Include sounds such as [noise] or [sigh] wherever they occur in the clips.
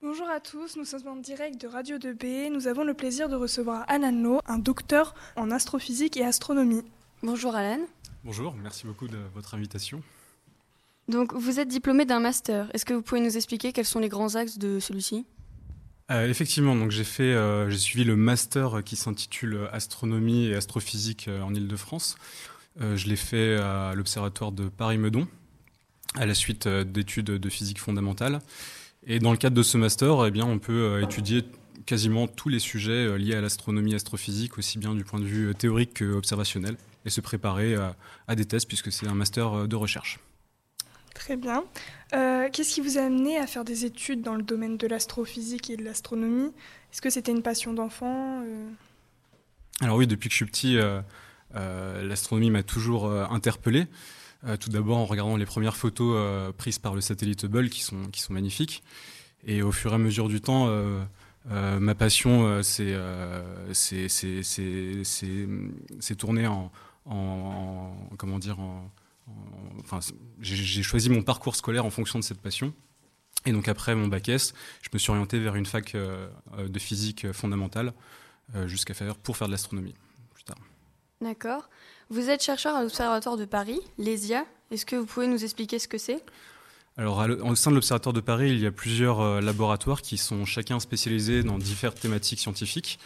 Bonjour à tous, nous sommes en direct de Radio 2B. Nous avons le plaisir de recevoir Alan Lowe, un docteur en astrophysique et astronomie. Bonjour Alan. Bonjour, merci beaucoup de votre invitation. Donc vous êtes diplômé d'un master. Est-ce que vous pouvez nous expliquer quels sont les grands axes de celui-ci? Euh, effectivement, donc j'ai fait, euh, j'ai suivi le master qui s'intitule Astronomie et astrophysique euh, en Île-de-France. je l'ai fait à l'Observatoire de Paris-Meudon, à la suite d'études de physique fondamentale. Et dans le cadre de ce master, eh bien, on peut étudier quasiment tous les sujets liés à l'astronomie astrophysique, aussi bien du point de vue théorique qu'observationnel, et se préparer à des tests puisque c'est un master de recherche. Très bien. Euh, qu'est-ce qui vous a amené à faire des études dans le domaine de l'astrophysique et de l'astronomie? Est-ce que c'était une passion d'enfant euh? Alors oui, depuis que je suis petit, euh, l'astronomie m'a toujours interpellé. Tout d'abord en regardant les premières photos prises par le satellite Hubble qui sont, qui sont magnifiques. Et au fur et à mesure du temps, ma passion s'est tournée en, en, comment dire, en, enfin, j'ai choisi mon parcours scolaire en fonction de cette passion. Et donc après mon bac S, je me suis orienté vers une fac euh, euh, de physique fondamentale euh, jusqu'à faire pour faire de l'astronomie plus tard. D'accord. Vous êtes chercheur à l'Observatoire de Paris, l'ESIA. Est-ce que vous pouvez nous expliquer ce que c'est? Alors, au sein de l'Observatoire de Paris, il y a plusieurs laboratoires qui sont chacun spécialisés dans différentes thématiques scientifiques.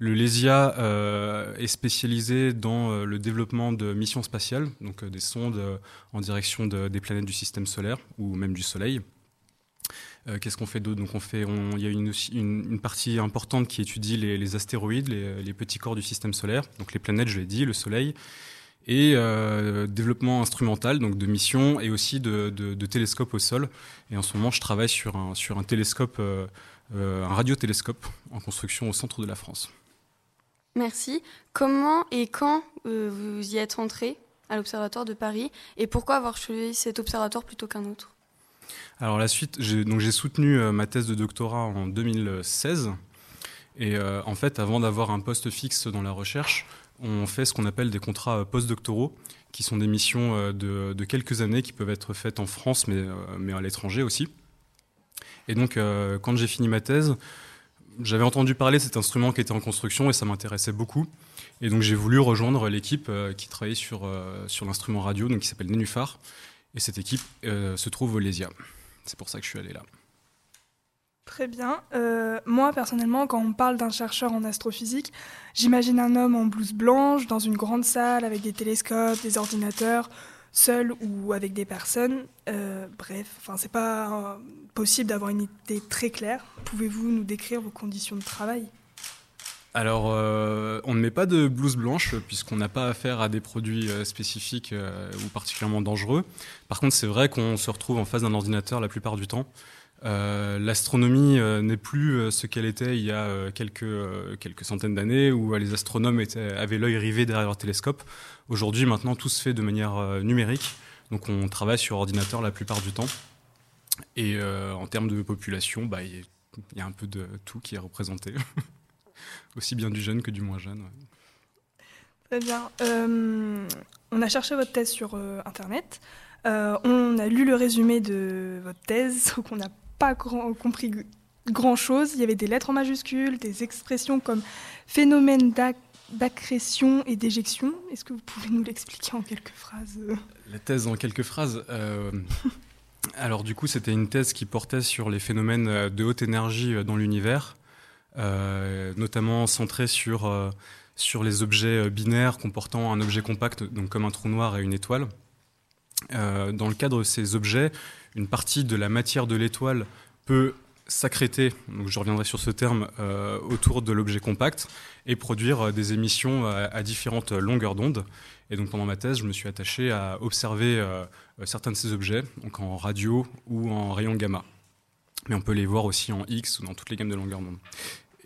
Le LESIA euh, est spécialisé dans euh, le développement de missions spatiales, donc euh, des sondes en direction des planètes du système solaire ou même du Soleil. Qu'est-ce qu'on fait d'autre? Donc on fait, il y a une, partie importante qui étudie les, astéroïdes, les, petits corps du système solaire, donc les planètes, je l'ai dit, le Soleil, et développement instrumental, donc de missions et aussi de, télescopes au sol. Et en ce moment, je travaille sur un, télescope, un radiotélescope en construction au centre de la France. Merci. Comment et quand euh, vous y êtes entré à l'Observatoire de Paris? Et pourquoi avoir choisi cet observatoire plutôt qu'un autre? Alors la suite, j'ai, soutenu euh, ma thèse de doctorat en 2016 et euh, en fait avant d'avoir un poste fixe dans la recherche, on fait ce qu'on appelle des contrats postdoctoraux qui sont des missions de, de, quelques années qui peuvent être faites en France mais, mais à l'étranger aussi. Et donc quand j'ai fini ma thèse, j'avais entendu parler de cet instrument qui était en construction et ça m'intéressait beaucoup. Et donc j'ai voulu rejoindre l'équipe euh, qui travaillait sur, euh, sur l'instrument radio, donc qui s'appelle Nénuphar. Et cette équipe euh, se trouve au Lésia. C'est pour ça que je suis allé là. Très bien. moi, personnellement, quand on parle d'un chercheur en astrophysique, j'imagine un homme en blouse blanche, dans une grande salle, avec des télescopes, des ordinateurs, seul ou avec des personnes. Euh, bref, enfin, c'est pas euh, possible d'avoir une idée très claire. Pouvez-vous nous décrire vos conditions de travail? Alors, euh, on ne met pas de blouse blanche puisqu'on n'a pas affaire à des produits spécifiques ou particulièrement dangereux. Par contre, c'est vrai qu'on se retrouve en face d'un ordinateur la plupart du temps. L'astronomie n'est plus ce qu'elle était il y a quelques, quelques centaines d'années où les astronomes avaient l'œil rivé derrière leur télescope. Aujourd'hui, maintenant, tout se fait de manière euh, numérique. Donc, on travaille sur ordinateur la plupart du temps. Et euh, en termes de population, bah, il y, a un peu de tout qui est représenté. [laughs] Aussi bien du jeune que du moins jeune. Très bien. Euh, on a cherché votre thèse sur Internet. on a lu le résumé de votre thèse, donc on n'a pas compris grand-chose. Il y avait des lettres en majuscules, des expressions comme phénomène d'accrétion et d'éjection. Est-ce que vous pouvez nous l'expliquer en quelques phrases La thèse en quelques phrases. Euh, [laughs] alors du coup, c'était une thèse qui portait sur les phénomènes euh, de haute énergie euh, dans l'univers, notamment centrée sur, sur les objets binaires comportant un objet compact, donc comme un trou noir et une étoile. dans le cadre de ces objets, une partie de la matière de l'étoile peut s'accréter, donc je reviendrai sur ce terme, euh, autour de l'objet compact et produire euh, des émissions à, différentes longueurs d'onde. Et donc pendant ma thèse, je me suis attaché à observer euh, certains de ces objets, donc en radio ou en rayon gamma. Mais on peut les voir aussi en X ou dans toutes les gammes de longueur d'onde.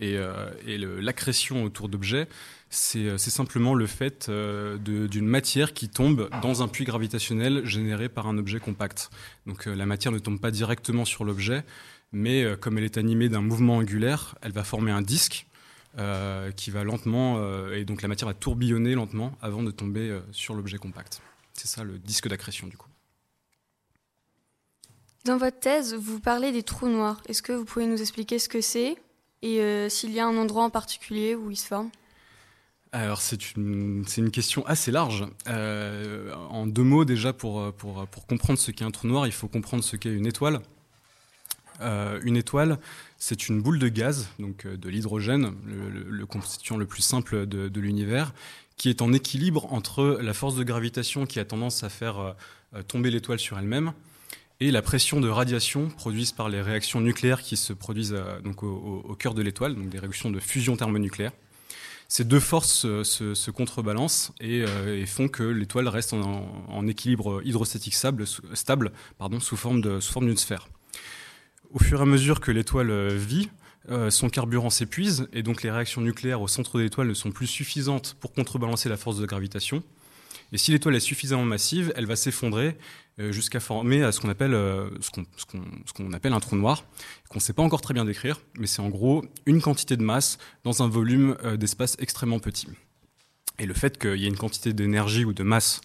Et, et l'accrétion autour d'objets, c'est simplement le fait d'une matière qui tombe dans un puits gravitationnel généré par un objet compact. Donc la matière ne tombe pas directement sur l'objet, mais euh, comme elle est animée d'un mouvement angulaire, elle va former un disque euh, qui va lentement, euh, et donc la matière va tourbillonner lentement avant de tomber sur l'objet compact. C'est ça le disque d'accrétion du coup. Dans votre thèse, vous parlez des trous noirs. Est-ce que vous pouvez nous expliquer ce que c'est et s'il y a un endroit en particulier où ils se forment? Alors c'est une, question assez large. Euh, en deux mots déjà, pour, comprendre ce qu'est un trou noir, il faut comprendre ce qu'est une étoile. Euh, une étoile, c'est une boule de gaz, donc euh, de l'hydrogène, le, constituant le plus simple de l'univers, qui est en équilibre entre la force de gravitation qui a tendance à faire tomber l'étoile sur elle-même et la pression de radiation produite par les réactions nucléaires qui se produisent donc au, cœur de l'étoile, donc des réactions de fusion thermonucléaire. Ces deux forces se, contrebalancent euh, et, font que l'étoile reste en, équilibre hydrostatique stable, sous forme d'une sphère. Au fur et à mesure que l'étoile euh, vit, euh, son carburant s'épuise et donc les réactions nucléaires au centre de l'étoile ne sont plus suffisantes pour contrebalancer la force de gravitation. Et si l'étoile est suffisamment massive, elle va s'effondrer euh, jusqu'à former ce qu'on appelle, euh, ce qu'on appelle un trou noir, qu'on ne sait pas encore très bien décrire, mais c'est en gros une quantité de masse dans un volume euh, d'espace extrêmement petit. Et le fait qu'il y ait une quantité d'énergie ou de masse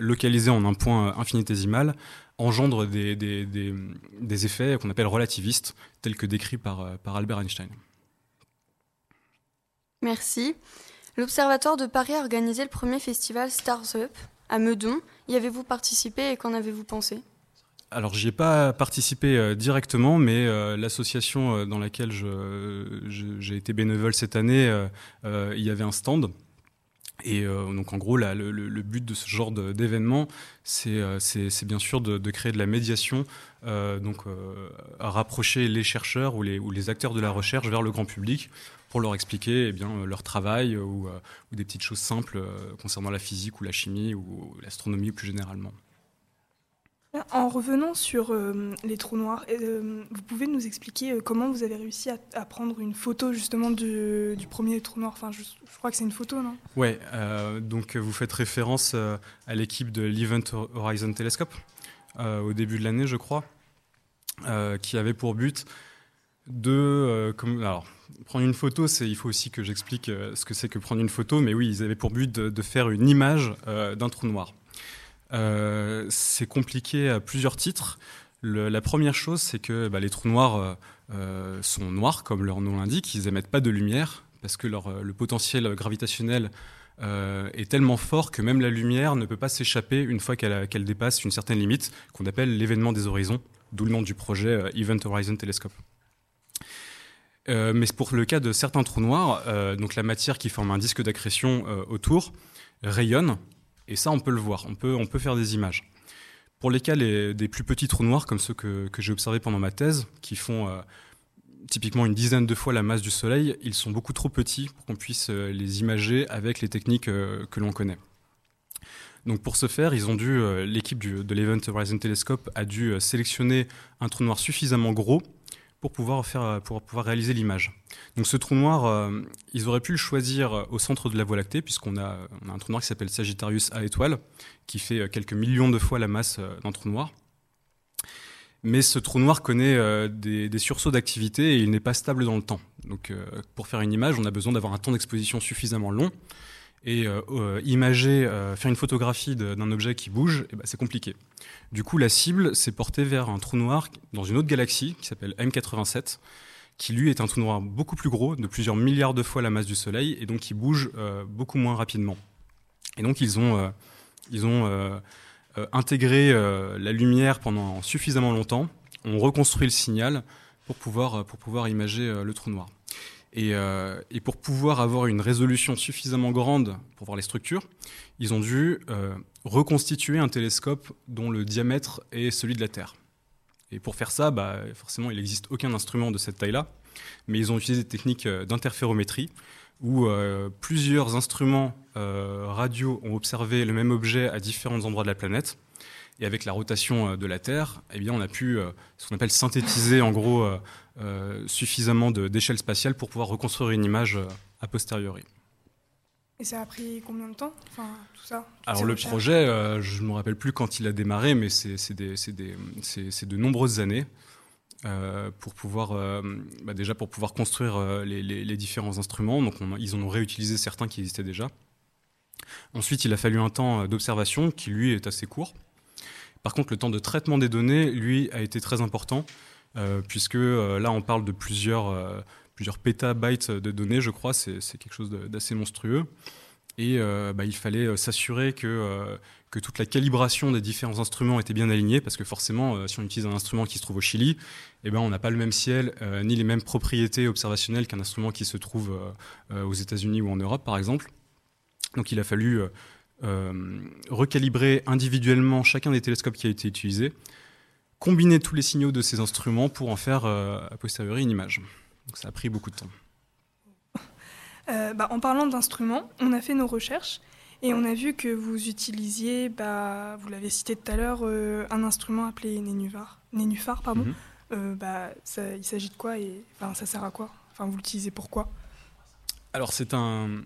localisée en un point infinitésimal engendre des, des, effets qu'on appelle relativistes, tels que décrits par, par Albert Einstein. Merci. L'Observatoire de Paris a organisé le premier festival Stars Up à Meudon. Y avez-vous participé et qu'en avez-vous pensé? Alors, j'y ai pas participé euh, directement, mais euh, l'association euh, dans laquelle j'ai été bénévole cette année, il y avait un stand. Et donc, en gros, le, but de ce genre d'événement, c'est bien sûr de, créer de la médiation, donc à rapprocher les chercheurs ou les acteurs de la recherche vers le grand public pour leur expliquer eh bien, euh, leur travail euh, ou, des petites choses simples euh, concernant la physique ou la chimie ou l'astronomie plus généralement. En revenant sur les trous noirs, vous pouvez nous expliquer comment vous avez réussi à, prendre une photo justement du, premier trou noir? Enfin, je, crois que c'est une photo, non? Ouais, donc vous faites référence à l'équipe de l'Event Horizon Telescope au début de l'année, je crois, qui avait pour but de... Comme, alors, prendre une photo, c'est, il faut aussi que j'explique euh, ce que c'est que prendre une photo, mais oui, ils avaient pour but de, faire une image euh, d'un trou noir. Euh, c'est compliqué à plusieurs titres. la première chose, c'est que bah, les trous noirs sont noirs, comme leur nom l'indique, ils émettent pas de lumière, parce que leur, le potentiel gravitationnel est tellement fort que même la lumière ne peut pas s'échapper une fois qu'elle dépasse une certaine limite, qu'on appelle l'événement des horizons, d'où le nom du projet Event Horizon Telescope. Euh, mais pour le cas de certains trous noirs, euh, donc la matière qui forme un disque d'accrétion euh, autour rayonne, et ça on peut le voir, on peut, on peut faire des images. Pour les cas des plus petits trous noirs, comme ceux que, j'ai observés pendant ma thèse, qui font typiquement une dizaine de fois la masse du Soleil, ils sont beaucoup trop petits pour qu'on puisse les imager avec les techniques que l'on connaît. Donc pour ce faire, ils ont dû, l'équipe de l'Event Horizon Telescope a dû sélectionner un trou noir suffisamment gros pour pouvoir, faire, pouvoir réaliser l'image. Donc ce trou noir, euh, ils auraient pu le choisir euh, au centre de la Voie lactée, puisqu'on a, un trou noir qui s'appelle Sagittarius A étoile, qui fait euh, quelques millions de fois la masse d'un trou noir. Mais ce trou noir connaît des, des, sursauts d'activité et il n'est pas stable dans le temps. Donc pour faire une image, on a besoin d'avoir un temps d'exposition suffisamment long. Et euh, euh, imager, euh, faire une photographie d'un objet qui bouge, eh ben, c'est compliqué. Du coup, la cible s'est portée vers un trou noir dans une autre galaxie qui s'appelle M87, qui lui est un trou noir beaucoup plus gros, de plusieurs milliards de fois la masse du Soleil, et donc qui bouge beaucoup moins rapidement. Et donc ils ont, ils ont intégré la lumière pendant suffisamment longtemps, ont reconstruit le signal pour pouvoir, pour pouvoir imager le trou noir. Euh, et, pour pouvoir avoir une résolution suffisamment grande pour voir les structures, ils ont dû euh, reconstituer un télescope dont le diamètre est celui de la Terre. Et pour faire ça, bah, forcément, il n'existe aucun instrument de cette taille-là, mais ils ont utilisé des techniques euh, d'interférométrie où plusieurs instruments radio ont observé le même objet à différents endroits de la planète. Et avec la rotation de la Terre, eh bien, on a pu ce qu'on appelle synthétiser en gros euh, suffisamment d'échelle spatiale pour pouvoir reconstruire une image euh, a posteriori. Et ça a pris combien de temps? Enfin, tout ça, Alors le projet, euh, je ne me rappelle plus quand il a démarré, mais c'est de nombreuses années pour pouvoir, bah déjà pour pouvoir construire les, différents instruments. Donc ils en ont réutilisé certains qui existaient déjà. Ensuite, il a fallu un temps d'observation qui lui est assez court Par contre, le temps de traitement des données, lui, a été très important, puisque là, on parle de plusieurs, plusieurs pétabytes de données, je crois, c'est quelque chose d'assez monstrueux. Et bah, il fallait s'assurer que que toute la calibration des différents instruments était bien alignée, parce que forcément, euh, si on utilise un instrument qui se trouve au Chili, eh ben, on n'a pas le même ciel, euh, ni les mêmes propriétés observationnelles qu'un instrument qui se trouve euh, aux États-Unis ou en Europe, par exemple. Donc il a fallu recalibrer individuellement chacun des télescopes qui a été utilisé, combiner tous les signaux de ces instruments pour en faire a posteriori une image. Donc ça a pris beaucoup de temps. Bah, en parlant d'instruments, on a fait nos recherches et on a vu que vous utilisiez, bah, vous l'avez cité tout à l'heure, euh, un instrument appelé nénuphar. Nénuphar, pardon. Mhm. Euh, bah, ça, il s'agit de quoi et enfin, ça sert à quoi? Enfin, vous l'utilisez pourquoi Alors, c'est un.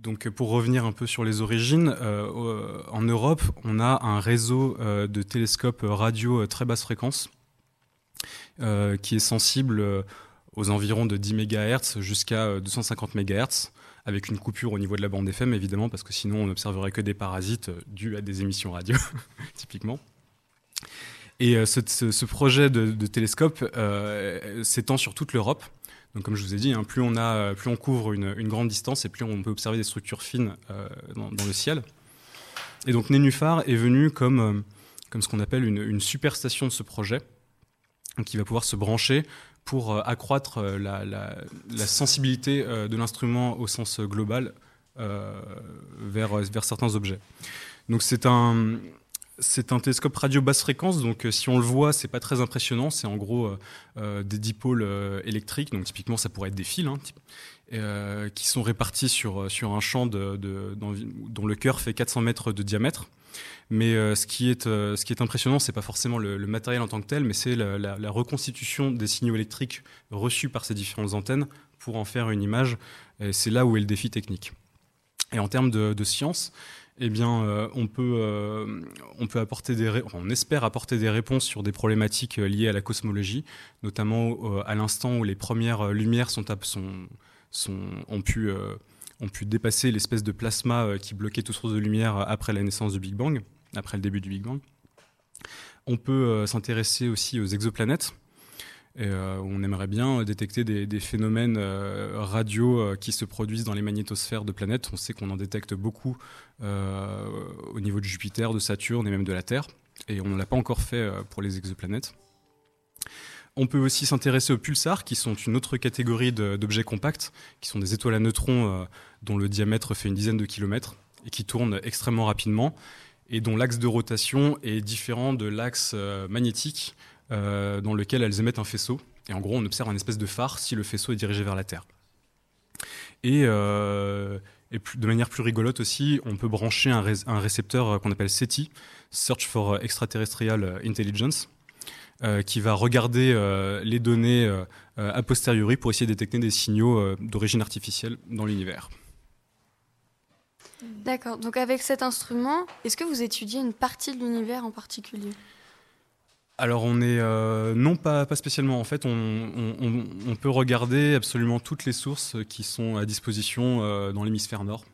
Donc, pour revenir un peu sur les origines, euh, en Europe, on a un réseau de télescopes radio très basse fréquence qui est sensible aux environs de 10 MHz jusqu'à 250 MHz avec une coupure au niveau de la bande FM, évidemment, parce que sinon on n'observerait que des parasites euh, dus à des émissions radio, [laughs] typiquement. Et euh, ce, projet de, télescope euh, s'étend sur toute l'Europe. Donc, comme je vous ai dit, hein, plus, on a, plus on couvre une, grande distance et plus on peut observer des structures fines dans, le ciel. Et donc, Nénuphar est venu comme, comme ce qu'on appelle une, une superstation de ce projet, qui va pouvoir se brancher pour euh, accroître euh, la, sensibilité euh, de l'instrument au sens global vers, vers certains objets. Donc c'est un, c'est un télescope radio basse fréquence, donc si on le voit, c'est pas très impressionnant. C'est en gros des dipôles électriques, donc typiquement ça pourrait être des fils, hein, qui sont répartis sur, sur un champ dont le cœur fait 400 mètres de diamètre. Mais euh, ce, qui est, euh, ce qui est impressionnant, c'est pas forcément le, matériel en tant que tel, mais c'est la, reconstitution des signaux électriques reçus par ces différentes antennes pour en faire une image. C'est là où est le défi technique. Et en termes de, science, eh bien, euh, on peut, on peut apporter des, on espère apporter des réponses sur des problématiques liées à la cosmologie, notamment à l'instant où les premières lumières ont pu ont pu dépasser l'espèce de plasma qui bloquait toute source de lumière après la naissance du Big Bang après le début du Big Bang. On peut euh, s'intéresser aussi aux exoplanètes. Euh, on aimerait bien détecter des, phénomènes euh, radio qui se produisent dans les magnétosphères de planètes. On sait qu'on en détecte beaucoup au niveau de Jupiter, de Saturne et même de la Terre. Et on ne l'a pas encore fait pour les exoplanètes. On peut aussi s'intéresser aux pulsars, qui sont une autre catégorie d'objets compacts, qui sont des étoiles à neutrons dont le diamètre fait une dizaine de kilomètres et qui tournent extrêmement rapidement et dont l'axe de rotation est différent de l'axe euh, magnétique euh, dans lequel elles émettent un faisceau. Et en gros, on observe un espèce de phare si le faisceau est dirigé vers la Terre. Et, euh, de manière plus rigolote aussi, on peut brancher un, récepteur qu'on appelle SETI, Search for Extraterrestrial Intelligence, qui va regarder les données a posteriori pour essayer de détecter des signaux d'origine artificielle dans l'univers. D'accord. Donc avec cet instrument, est-ce que vous étudiez une partie de l'univers en particulier? Alors on est euh, non pas, pas spécialement. En fait on, peut regarder absolument toutes les sources qui sont à disposition euh, dans l'hémisphère nord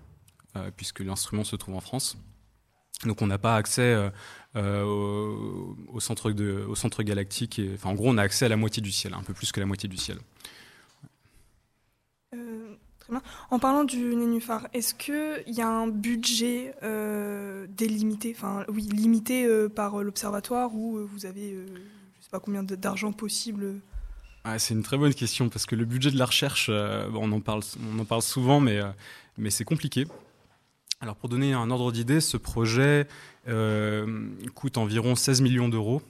euh, puisque l'instrument se trouve en France. Donc on n'a pas accès au, centre de, au centre galactique et, enfin en gros on a accès à la moitié du ciel un peu plus que la moitié du ciel en parlant du nénuphar, est-ce qu'il y a un budget euh, délimité, enfin oui, limité euh, par l'observatoire ou euh, vous avez, je ne sais pas combien d'argent possible? Ah, C'est une très bonne question parce que le budget de la recherche, on, en parle, on en parle souvent, mais, mais c'est compliqué. Alors pour donner un ordre d'idée, ce projet coûte environ 16 millions d'euros,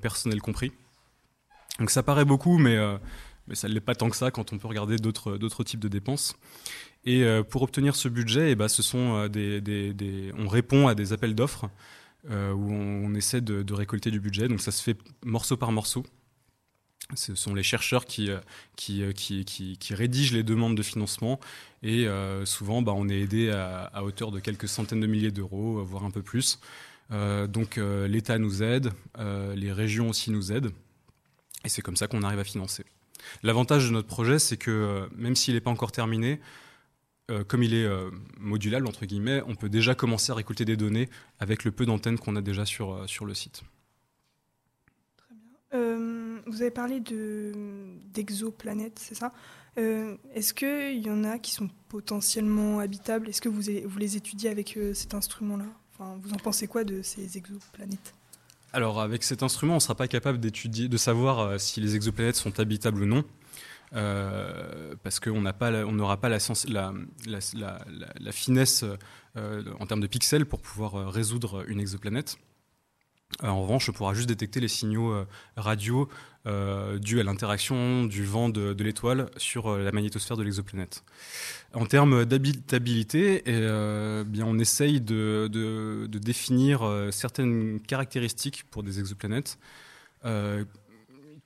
personnel compris. Donc ça paraît beaucoup, mais mais ça ne l'est pas tant que ça quand on peut regarder d'autres types de dépenses. Et euh, pour obtenir ce budget, eh ben, ce sont euh, des, on répond à des appels d'offres euh, où on, essaie de, récolter du budget. Donc ça se fait morceau par morceau. Ce sont les chercheurs qui, rédigent les demandes de financement et souvent bah, on est aidé à, hauteur de quelques centaines de milliers d'euros, voire un peu plus. donc l'État nous aide, les régions aussi nous aident et c'est comme ça qu'on arrive à financer. L'avantage de notre projet, c'est que euh, même s'il n'est pas encore terminé, comme il est modulable, entre guillemets, on peut déjà commencer à récolter des données avec le peu d'antennes qu'on a déjà sur, sur le site. Très bien. vous avez parlé d'exoplanètes, c'est ça? Est-ce qu'il y en a qui sont potentiellement habitables? Est-ce que vous, vous les étudiez avec cet instrument-là? Enfin, Vous en pensez quoi de ces exoplanètes? Alors avec cet instrument, on ne sera pas capable de savoir euh, si les exoplanètes sont habitables ou non. Euh, parce qu'on n'aura pas la, finesse euh, en termes de pixels pour pouvoir résoudre une exoplanète. En revanche, on pourra juste détecter les signaux radio dus à l'interaction du vent de, l'étoile sur la magnétosphère de l'exoplanète. En termes d'habitabilité, eh, bien, on essaye de, définir euh, certaines caractéristiques pour des exoplanètes euh,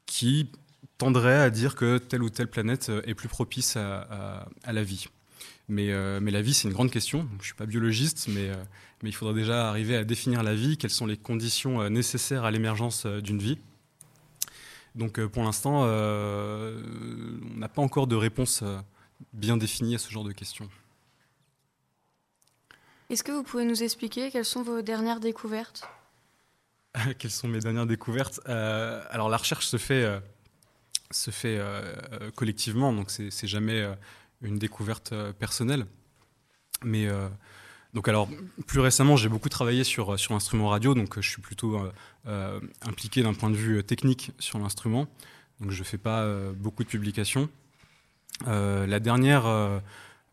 qui tendraient à dire que telle ou telle planète est plus propice à, la vie. Mais, euh, mais, la vie, c'est une grande question. Je ne suis pas biologiste, mais, mais, il faudra déjà arriver à définir la vie, quelles sont les conditions nécessaires à l'émergence d'une vie. Donc pour l'instant, on n'a pas encore de réponse bien défini à ce genre de questions. Est-ce que vous pouvez nous expliquer quelles sont vos dernières découvertes? [laughs] Quelles sont mes dernières découvertes? Euh, Alors la recherche se fait, euh, se fait euh, collectivement, donc c'est jamais une découverte personnelle. Mais donc alors plus récemment, j'ai beaucoup travaillé sur sur l'instrument radio, donc je suis plutôt impliqué d'un point de vue technique sur l'instrument. Donc je fais pas beaucoup de publications. Euh, la dernière, euh,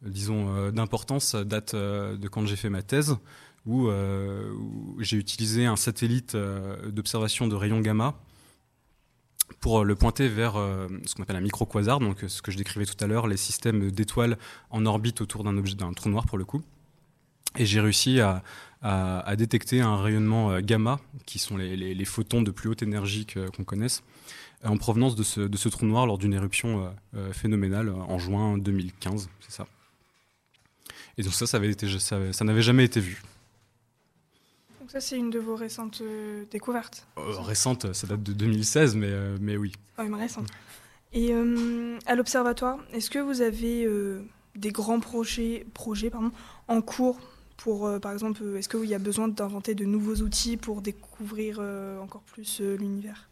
disons, euh, d'importance date de quand j'ai fait ma thèse, où, j'ai utilisé un satellite d'observation de rayons gamma pour le pointer vers ce qu'on appelle un micro-quasar, donc ce que je décrivais tout à l'heure, les systèmes d'étoiles en orbite autour d'un objet, d'un trou noir pour le coup. Et j'ai réussi à, détecter un rayonnement gamma, qui sont les photons de plus haute énergie qu'on connaisse, euh, en provenance de ce, trou noir lors d'une éruption euh, euh, phénoménale en juin 2015, c'est ça. Et donc ça, ça, ça, n'avait jamais été vu. Donc ça, c'est une de vos récentes découvertes Récente, ça date de 2016, mais, mais oui. Oh, une récente. Et à l'observatoire, est-ce que vous avez des grands projets, projets pardon, en cours pour, par exemple, est-ce qu'il y a besoin d'inventer de nouveaux outils pour découvrir encore plus l'univers?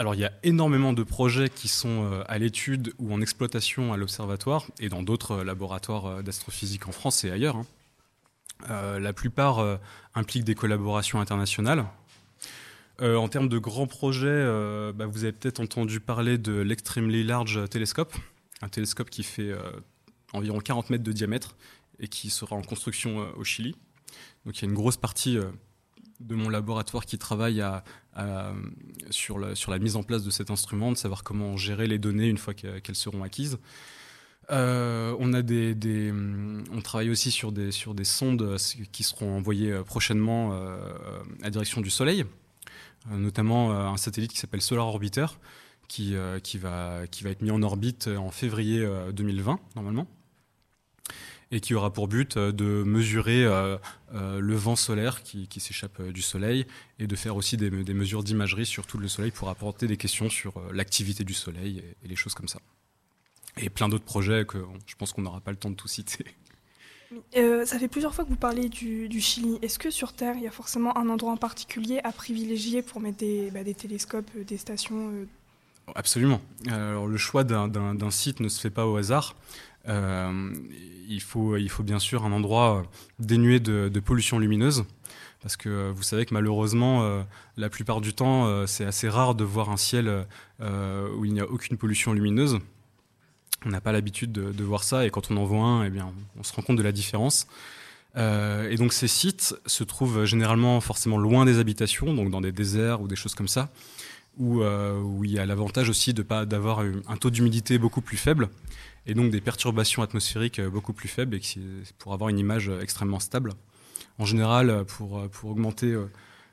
Alors il y a énormément de projets qui sont euh, à l'étude ou en exploitation à l'observatoire et dans d'autres euh, laboratoires euh, d'astrophysique en France et ailleurs. Hein. La plupart impliquent des collaborations internationales. en termes de grands projets, bah, vous avez peut-être entendu parler de l'Extremely Large Telescope, un télescope qui fait environ 40 mètres de diamètre et qui sera en construction au Chili. Donc il y a une grosse partie de mon laboratoire qui travaille sur, la, mise en place de cet instrument, de savoir comment gérer les données une fois qu'elles seront acquises. Euh, des, on travaille aussi sur des, sondes qui seront envoyées euh, prochainement euh, à direction du Soleil, notamment un satellite qui s'appelle Solar Orbiter, qui, va, être mis en orbite en février 2020, normalement et qui aura pour but euh, de mesurer euh, euh, le vent solaire qui, s'échappe du Soleil et de faire aussi des, mesures d'imagerie sur tout le Soleil pour apporter des questions sur l'activité du Soleil et, les choses comme ça. Et plein d'autres projets que je pense qu'on n'aura pas le temps de tout citer. ça fait plusieurs fois que vous parlez du, Chili. Est-ce que sur Terre, il y a forcément un endroit en particulier à privilégier pour mettre des, bah, télescopes, des stations Absolument. Alors, le choix d'un site ne se fait pas au hasard. Euh, il, faut, il faut bien sûr un endroit dénué de, pollution lumineuse parce que vous savez que malheureusement, euh, la plupart du temps, euh, c'est assez rare de voir un ciel où il n'y a aucune pollution lumineuse. On n'a pas l'habitude de, voir ça, et quand on en voit un, eh bien, on se rend compte de la différence. et donc ces sites se trouvent généralement forcément loin des habitations, donc dans des déserts ou des choses comme ça, où, où il y a l'avantage aussi de pas d'avoir un taux d'humidité beaucoup plus faible et donc des perturbations atmosphériques euh, beaucoup plus faibles et pour avoir une image euh, extrêmement stable. En général, euh, pour, pour augmenter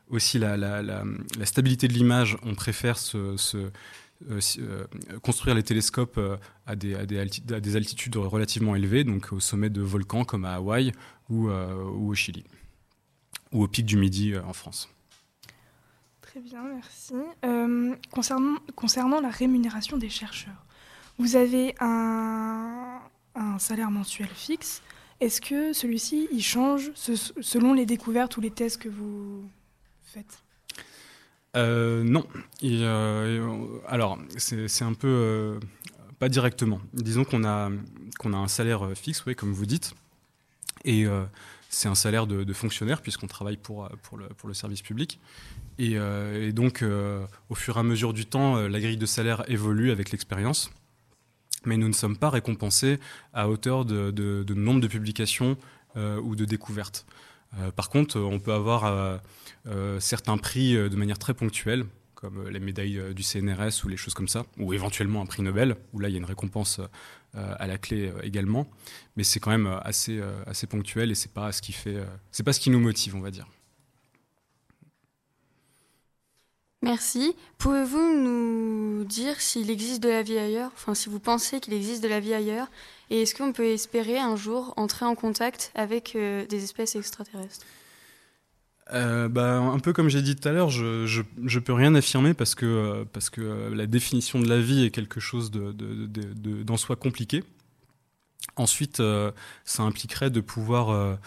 aussi la, la, stabilité de l'image, on préfère se construire les télescopes à des, à, des altitudes relativement élevées, donc au sommet de volcans comme à Hawaï ou, au Chili, ou au pic du Midi en France. Très bien, merci. concernant, la rémunération des chercheurs, vous avez un, salaire mensuel fixe. Est-ce que celui-ci, il change selon les découvertes ou les tests que vous faites? Euh, Non. alors, c'est un peu... pas directement. Disons qu'on a, qu'on a un salaire fixe, oui, comme vous dites. Et c'est un salaire de, fonctionnaire puisqu'on travaille pour, le, service public. Et, donc, au fur et à mesure du temps, la grille de salaire évolue avec l'expérience mais nous ne sommes pas récompensés à hauteur de, nombre de publications euh, ou de découvertes. Euh, par contre, on peut avoir euh, certains prix de manière très ponctuelle, comme les médailles du CNRS ou les choses comme ça, ou éventuellement un prix Nobel, où là il y a une récompense à la clé également. Mais c'est quand même assez, ponctuel et c'est pas ce qui pas ce qui nous motive, on va dire. Merci. Pouvez-vous nous dire s'il existe de la vie ailleurs, enfin si vous pensez qu'il existe de la vie ailleurs, et est-ce qu'on peut espérer un jour entrer en contact avec euh, des espèces extraterrestres? Euh, bah, un peu comme j'ai dit tout à l'heure, je, je, peux rien affirmer parce que, euh, parce que la définition de la vie est quelque chose d'en de, de, soi compliqué. Ensuite, ça impliquerait de pouvoir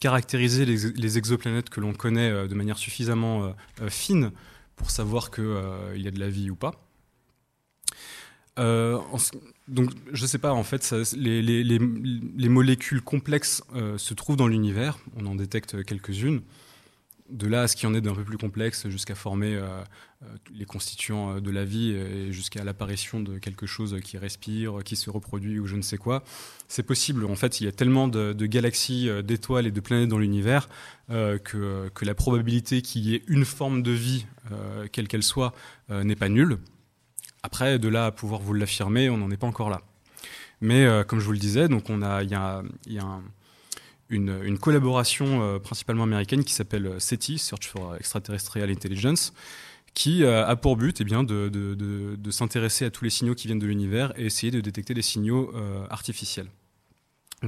caractériser les, les, exoplanètes que l'on connaît de manière suffisamment fine pour savoir qu'il euh, y a de la vie ou pas. Euh, donc, je sais pas, en fait, les, les, les, molécules complexes euh, se trouvent dans l'univers, on en détecte quelques-unes de là à ce qu'il y en ait d'un peu plus complexe jusqu'à former euh, les constituants de la vie et jusqu'à l'apparition de quelque chose qui respire, qui se reproduit ou je ne sais quoi. C'est possible. En fait, il y a tellement de, galaxies, d'étoiles et de planètes dans l'univers que, la probabilité qu'il y ait une forme de vie, quelle qu'elle soit, n'est pas nulle. Après, de là à pouvoir vous l'affirmer, on n'en est pas encore là. Mais comme je vous le disais, a, il y a, y a un, une, collaboration euh, principalement américaine qui s'appelle euh, SETI, Search for Extraterrestrial Intelligence, qui euh, a pour but eh bien, de, de, s'intéresser à tous les signaux qui viennent de l'univers et essayer de détecter des signaux artificiels.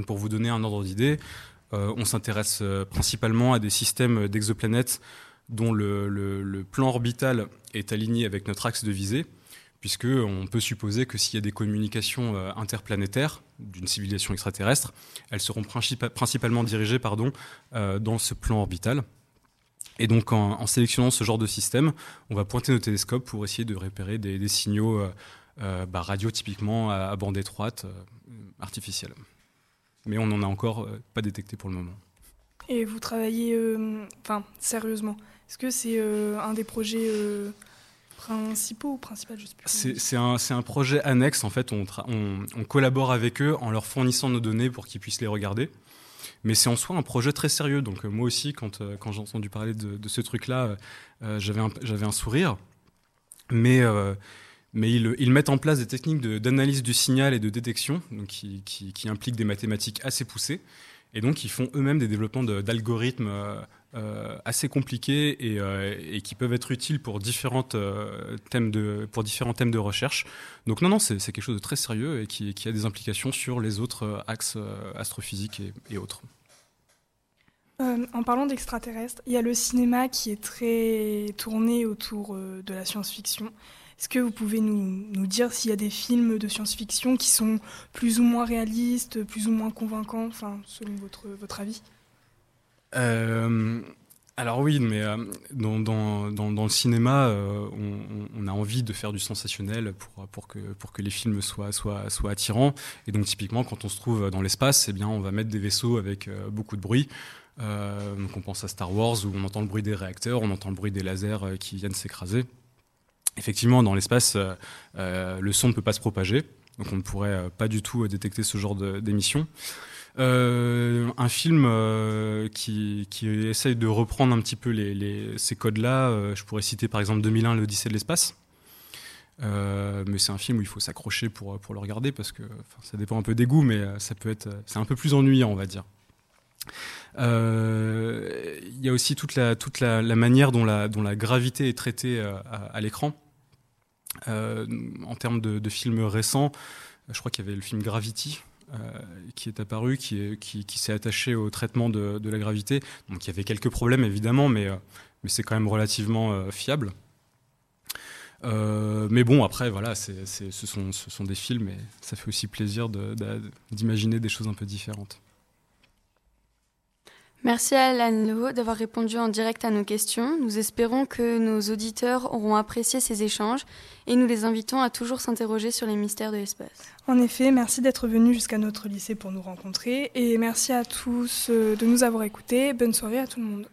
Pour vous donner un ordre d'idée, on s'intéresse principalement à des systèmes d'exoplanètes dont le, le, plan orbital est aligné avec notre axe de visée puisqu'on peut supposer que s'il y a des communications euh, interplanétaires d'une civilisation extraterrestre, elles seront principalement dirigées pardon, euh, dans ce plan orbital. Et donc en, sélectionnant ce genre de système, on va pointer nos télescopes pour essayer de repérer des, signaux euh, bah, radio typiquement à, bande étroite artificielle. Mais on n'en a encore pas détecté pour le moment. Et vous travaillez, enfin sérieusement, est-ce que c'est un des projets principaux ou principal, je sais plus. C'est un, un, projet annexe, en fait, on, on, collabore avec eux en leur fournissant nos données pour qu'ils puissent les regarder. Mais c'est en soi un projet très sérieux. Donc euh, moi aussi, quand, euh, quand j'ai entendu parler de, ce truc-là, euh, j'avais un, un, sourire. Mais, mais ils, ils, mettent en place des techniques d'analyse du signal et de détection donc qui, qui, qui, impliquent des mathématiques assez poussées. Et donc ils font eux-mêmes des développements d'algorithmes euh, assez compliqués euh, et, qui peuvent être utiles pour, différentes, euh, thèmes de, pour différents thèmes de recherche. Donc non, non, c'est quelque chose de très sérieux et qui, a des implications sur les autres axes astrophysiques et, autres. en parlant d'extraterrestres, il y a le cinéma qui est très tourné autour de la science-fiction. Est-ce que vous pouvez nous, dire s'il y a des films de science-fiction qui sont plus ou moins réalistes, plus ou moins convaincants, enfin, selon votre, votre avis? Euh, alors oui, mais euh, dans, le cinéma, euh, on, a envie de faire du sensationnel pour, que, les films soient, attirants. Et donc typiquement, quand on se trouve dans l'espace, eh bien, on va mettre des vaisseaux avec beaucoup de bruit. on pense à Star Wars où on entend le bruit des réacteurs, on entend le bruit des lasers qui viennent s'écraser. Effectivement, dans l'espace, le son ne peut pas se propager, donc on ne pourrait pas du tout détecter ce genre d'émissions. Euh, un film euh, qui, qui, essaye de reprendre un petit peu ces codes-là. Euh, je pourrais citer par exemple 2001, l'Odyssée de l'espace. mais c'est un film où il faut s'accrocher pour, pour le regarder parce que ça dépend un peu des goûts, mais ça peut être, c'est un peu plus ennuyant, on va dire. Il y a aussi toute la, manière dont la, gravité est traitée à, l'écran. en termes de, films récents, je crois qu'il y avait le film Gravity, euh, qui est apparu, qui, s'est attaché au traitement de, la gravité. Donc il y avait quelques problèmes évidemment, mais, euh, c'est quand même relativement euh, fiable. mais bon, après, voilà, c'est, ce, sont, ce sont des films et ça fait aussi plaisir d'imaginer des choses un peu différentes. Merci à Alan d'avoir répondu en direct à nos questions. Nous espérons que nos auditeurs auront apprécié ces échanges et nous les invitons à toujours s'interroger sur les mystères de l'espace. En effet, merci d'être venu jusqu'à notre lycée pour nous rencontrer et merci à tous euh, de nous avoir écoutés. Bonne soirée à tout le monde.